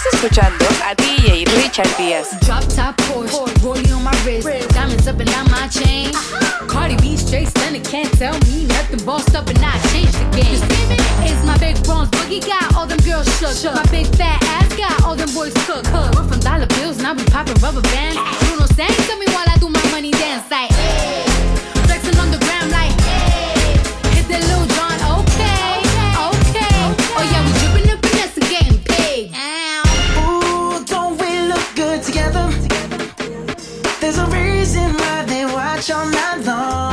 Estás escuchando a DJ Richard Díaz. Drop top Porsche, rollie on my wrist, diamonds up and down my chain. Cardi B straight stunning, can't tell me nothing. Bossed up and I changed the game. It's my big bronze boogie got all them girls shook. My big fat ass got all them boys cook. We're from dollar bills, now we popping rubber bands. Bruno sang to me while I do my money dance like. Hey. Watch all night long.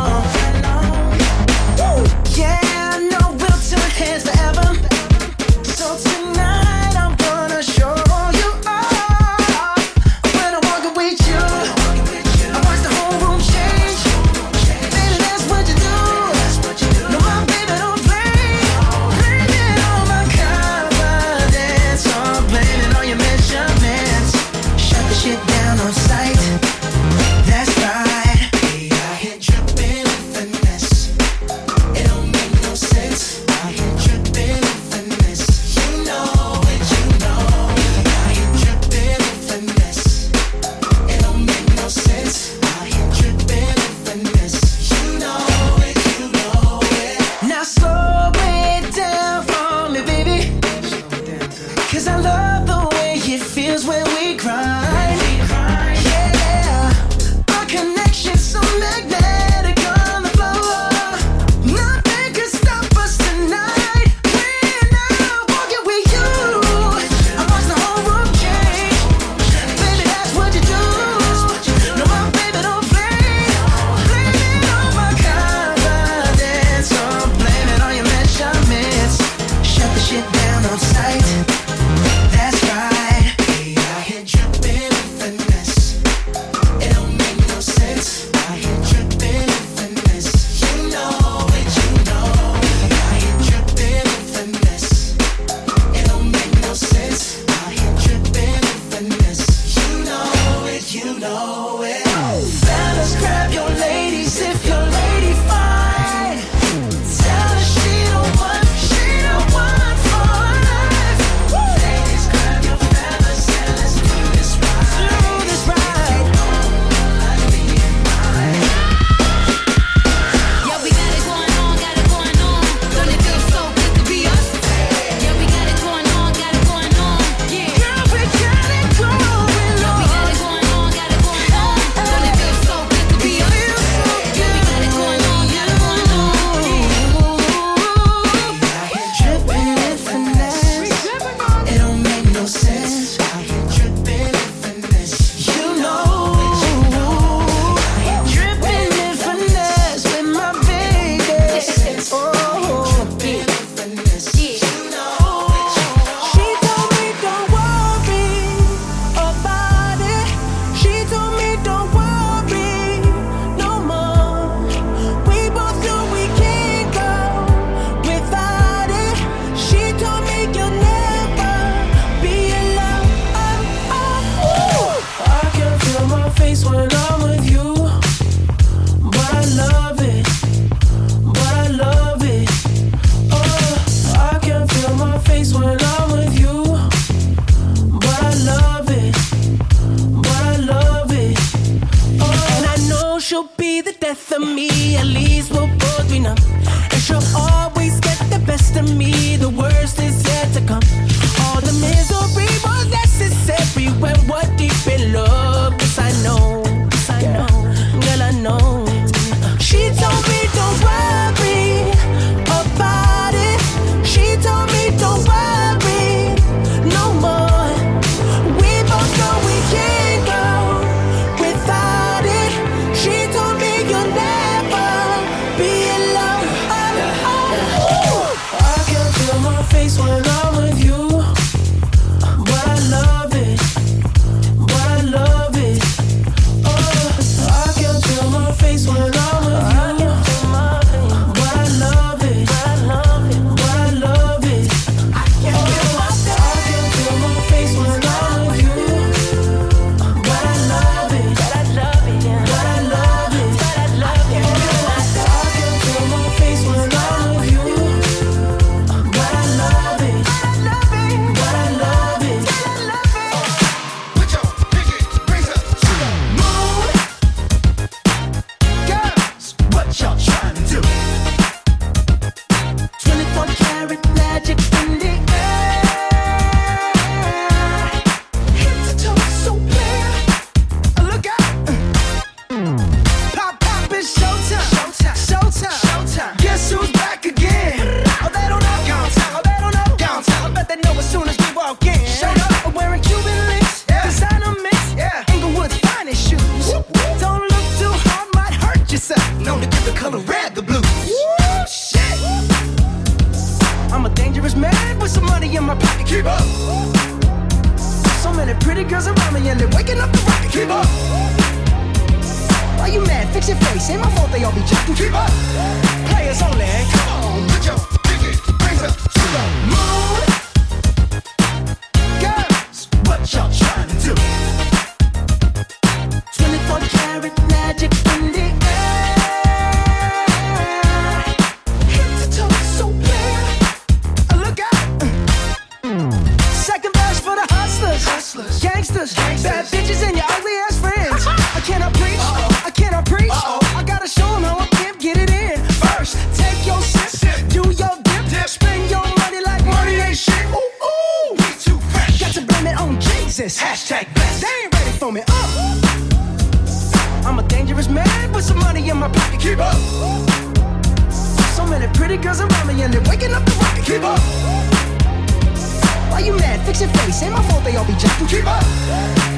fix your face. Ain't my fault they all be jacking. Keep up.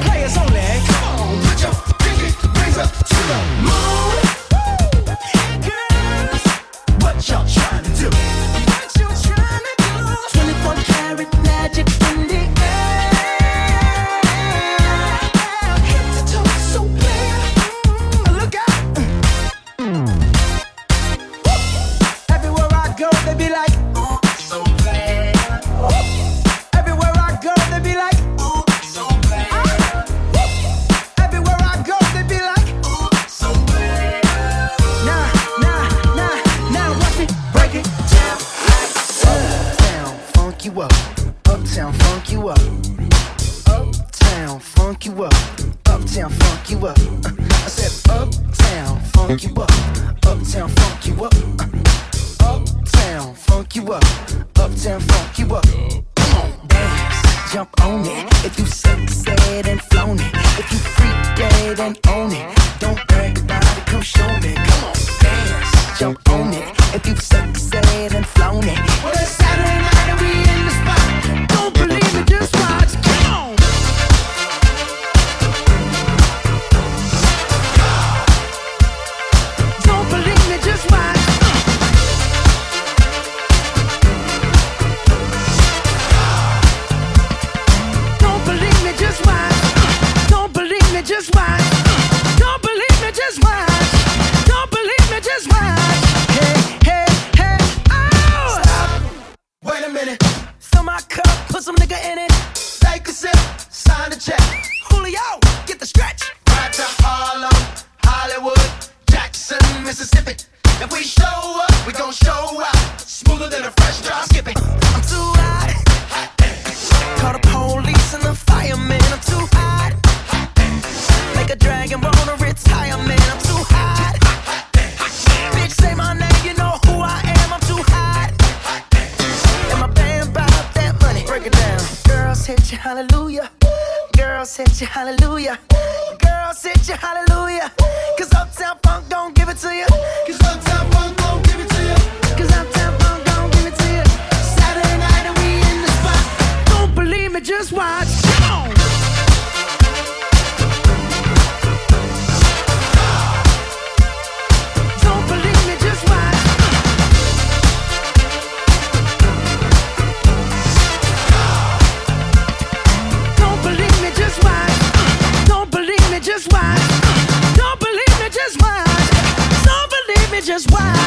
Players only. Come on, put your pinky rings up to the just why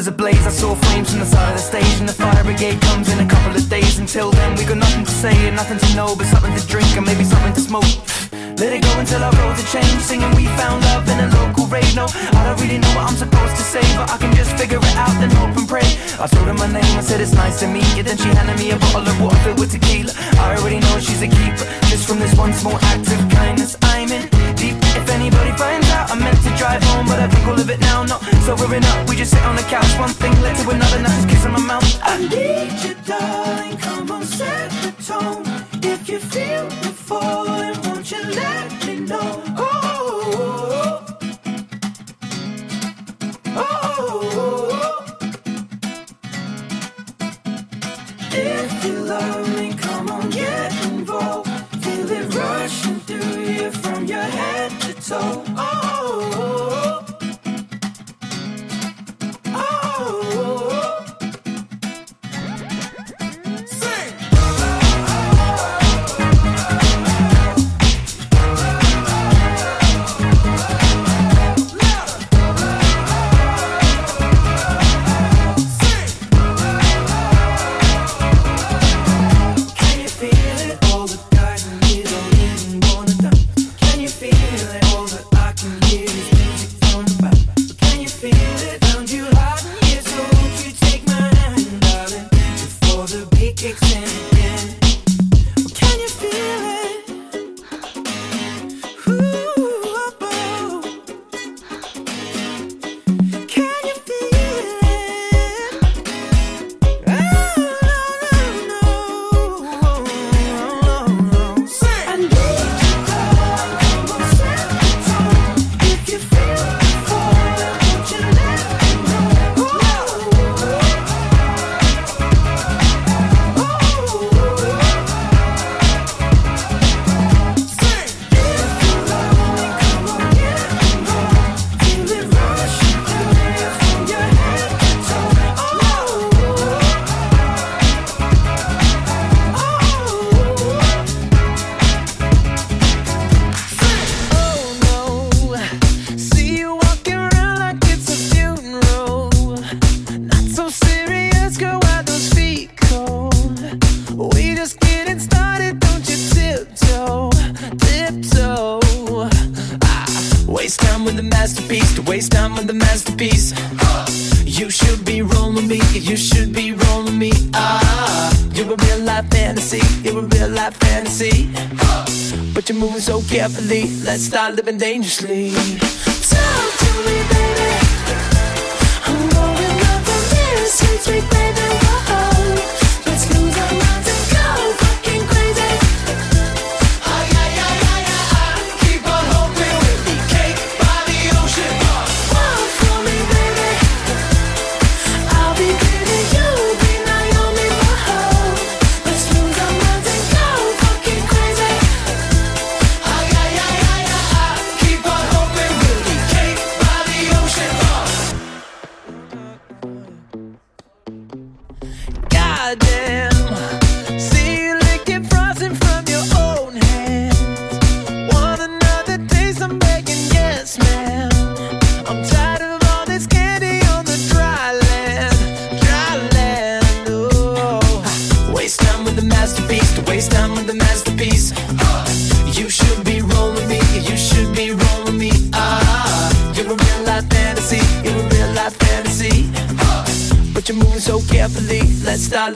This love is a blaze, I saw flames from the side of the stage And the fire brigade comes in a couple of days. Until then we got nothing to say and nothing to know But something to drink and maybe something to smoke. Let it go until our roads are changed Singing we found love in a local rave. No, I don't really know what I'm supposed to say But I can just figure it out then hope and pray. I told her my name, I said it's nice to meet you. Then she handed me a bottle of water filled with tequila. I already know she's a keeper Just from this one small act of kindness I'm in anybody finds out I meant to drive home But I think we'll live it now Not sobering up, we just sit on the couch One thing led to another, now just kissing my mouth I need you darling, come on set the tone. If you feel the falling, fantasy. But you're moving so carefully. Let's start living dangerously. Talk to me, baby. I'm going up from this sweet, sweet baby.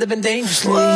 Living dangerously.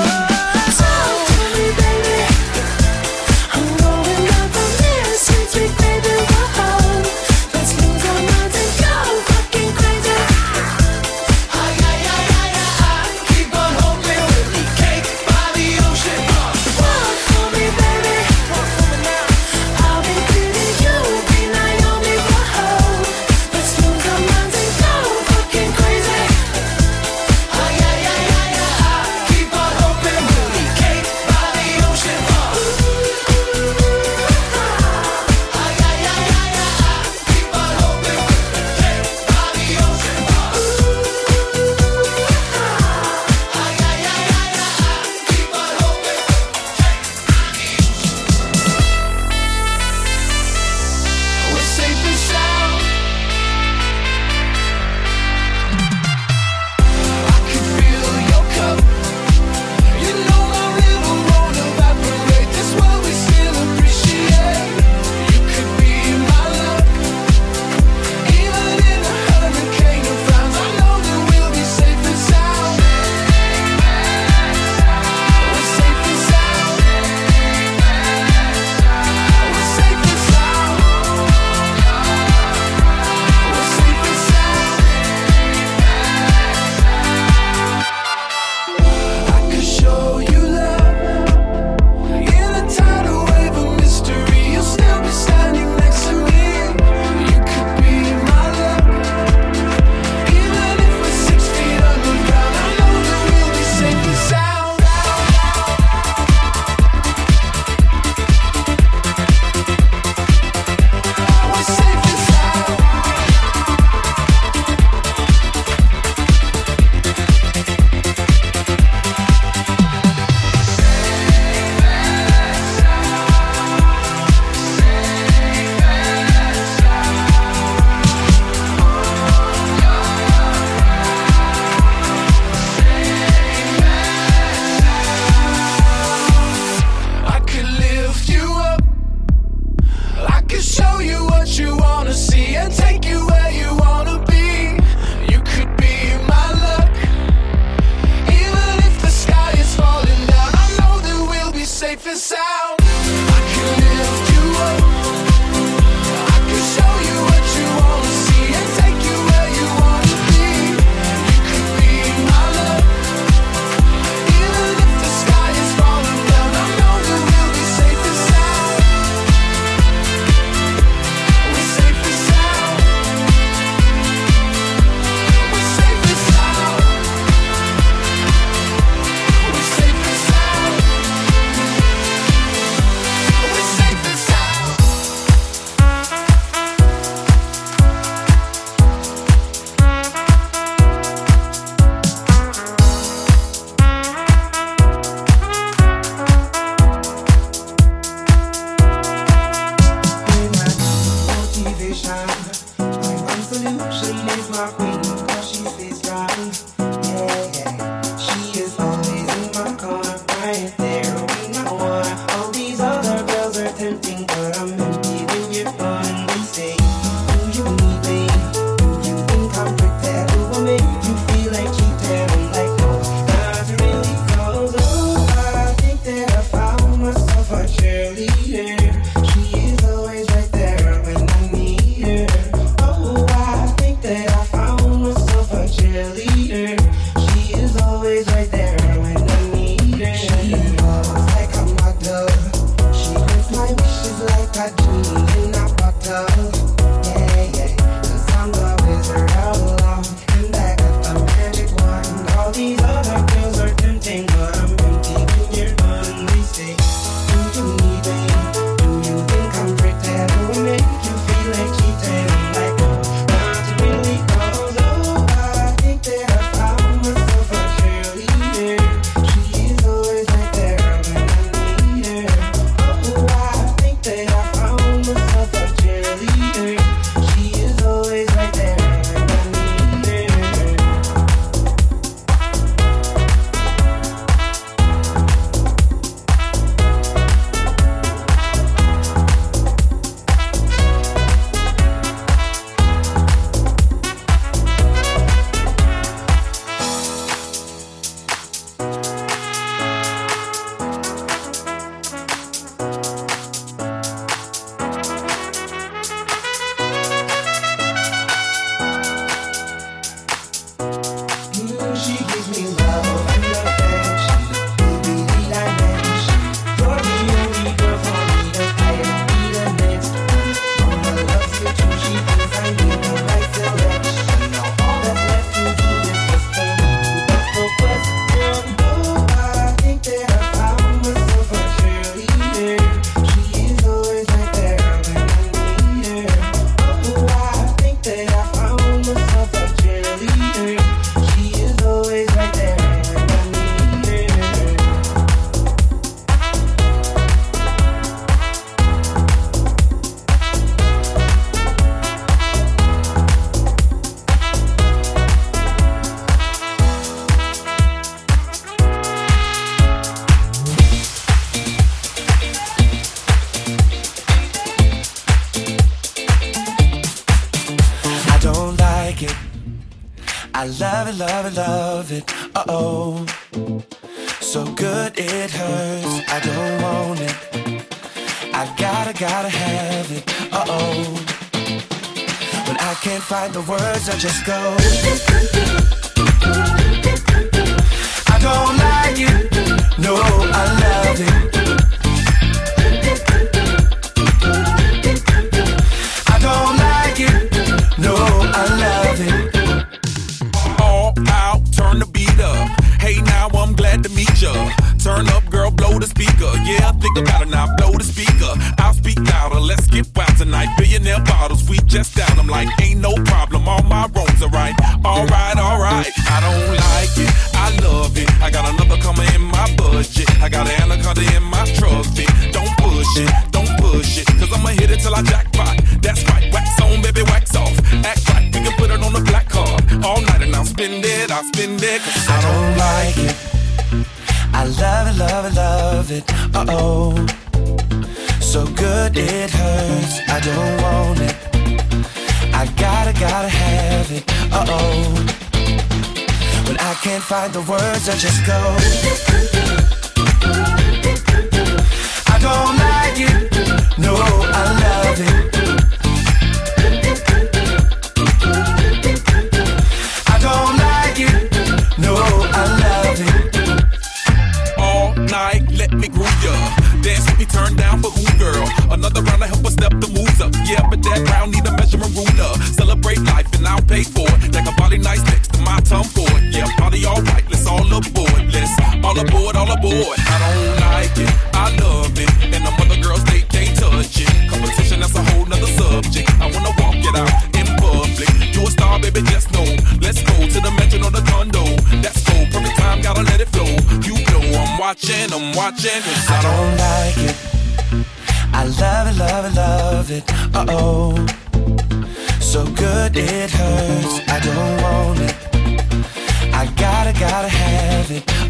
the words I just go.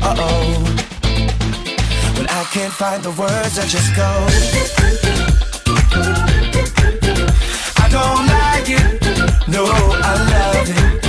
uh oh. When I can't find the words, I just go. I don't like it, no, I love it.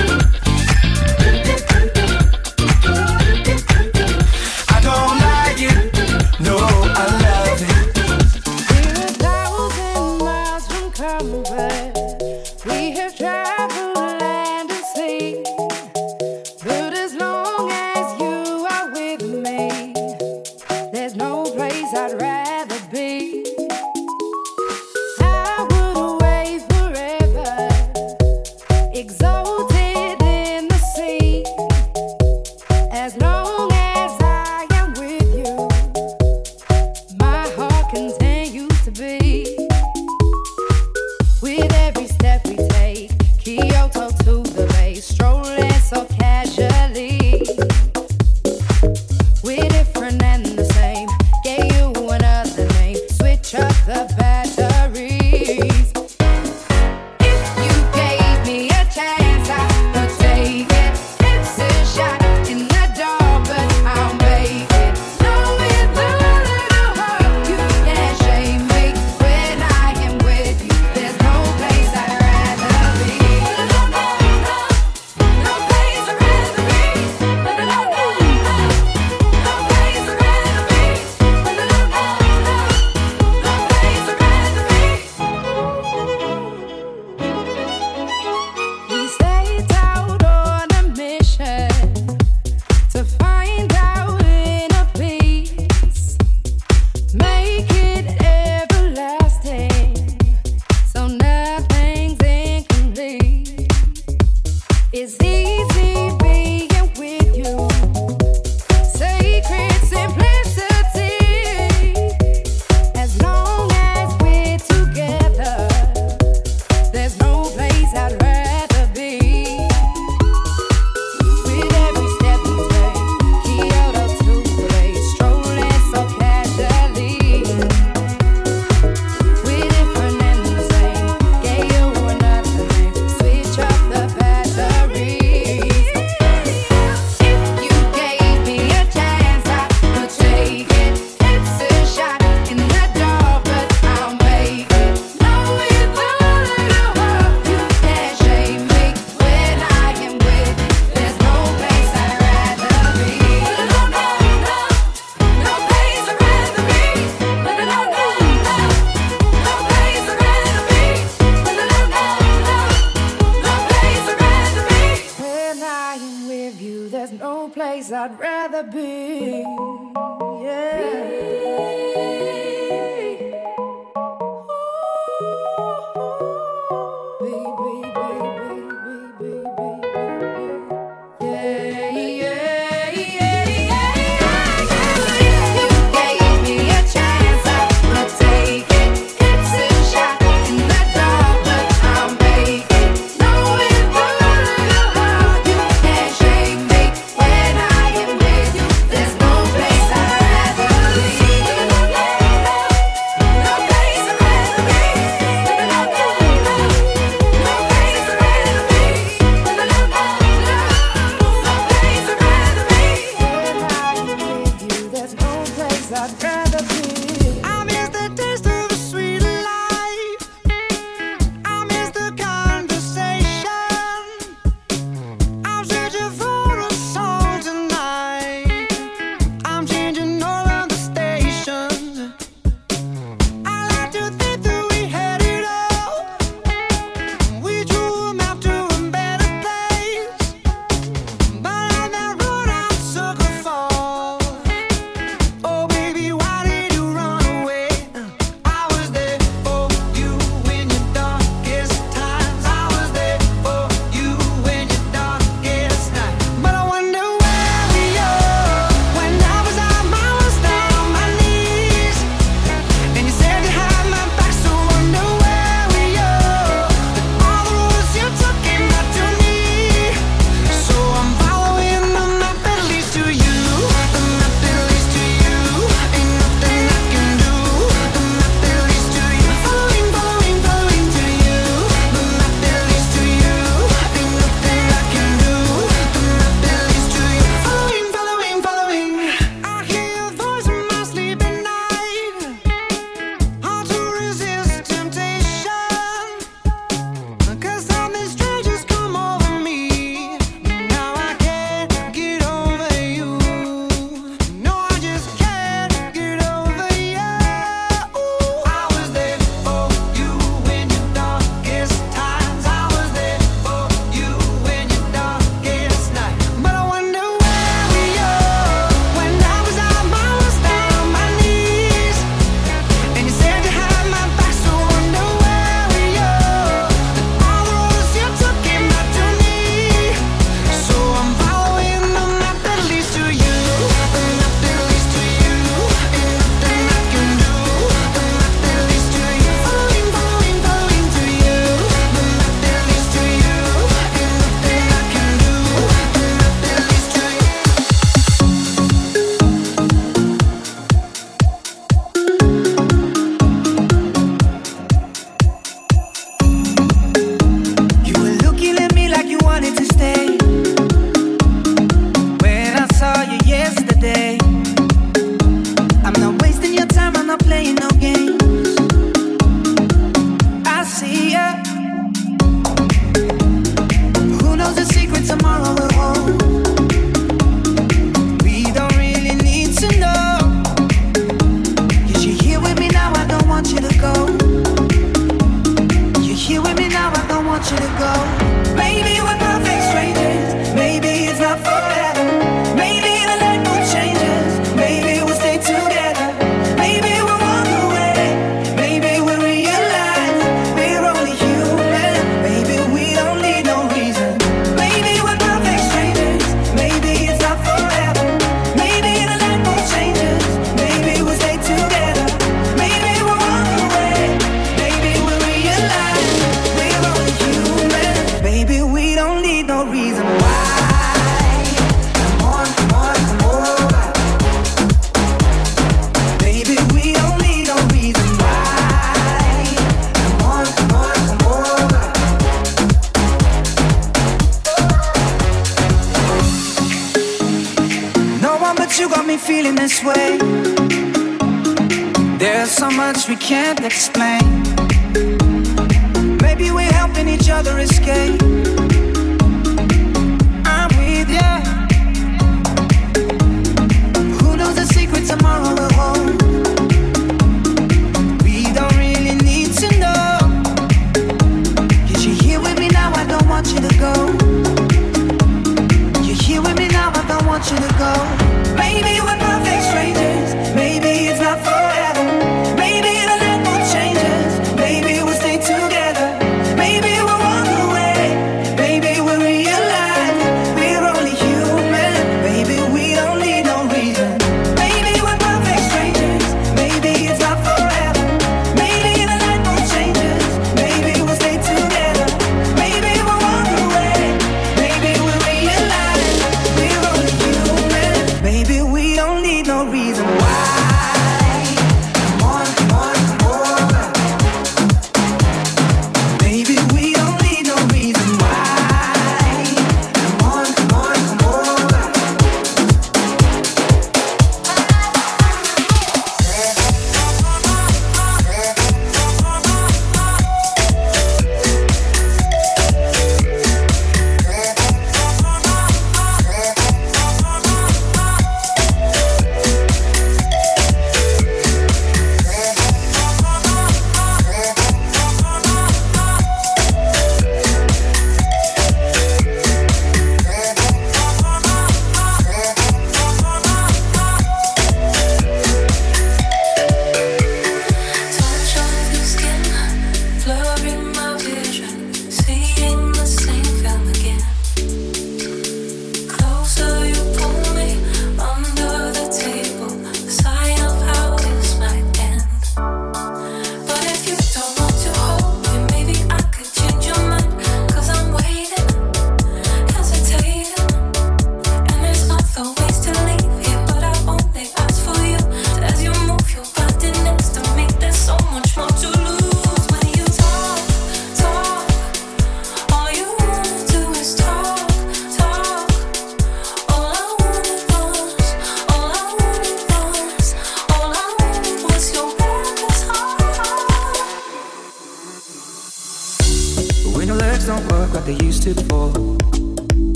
Maybe we're perfect strangers.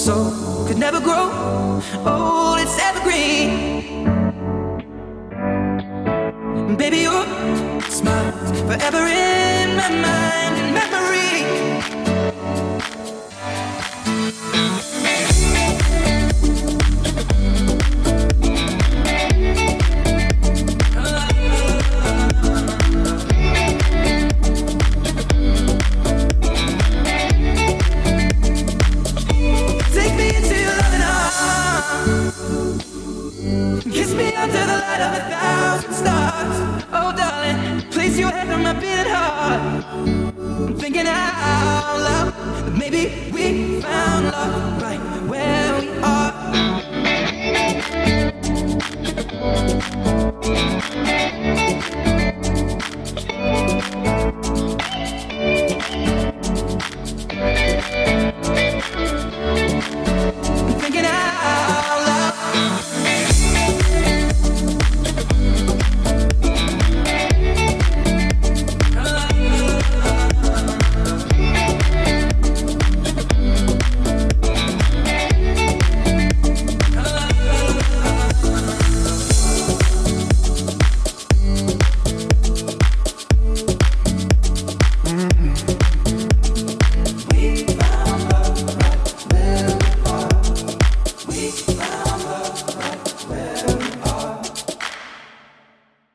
soul could never grow old, it's evergreen. Baby, your smile forever in my mind and memory. my beating heart. I'm thinking out loud that maybe we found love right where.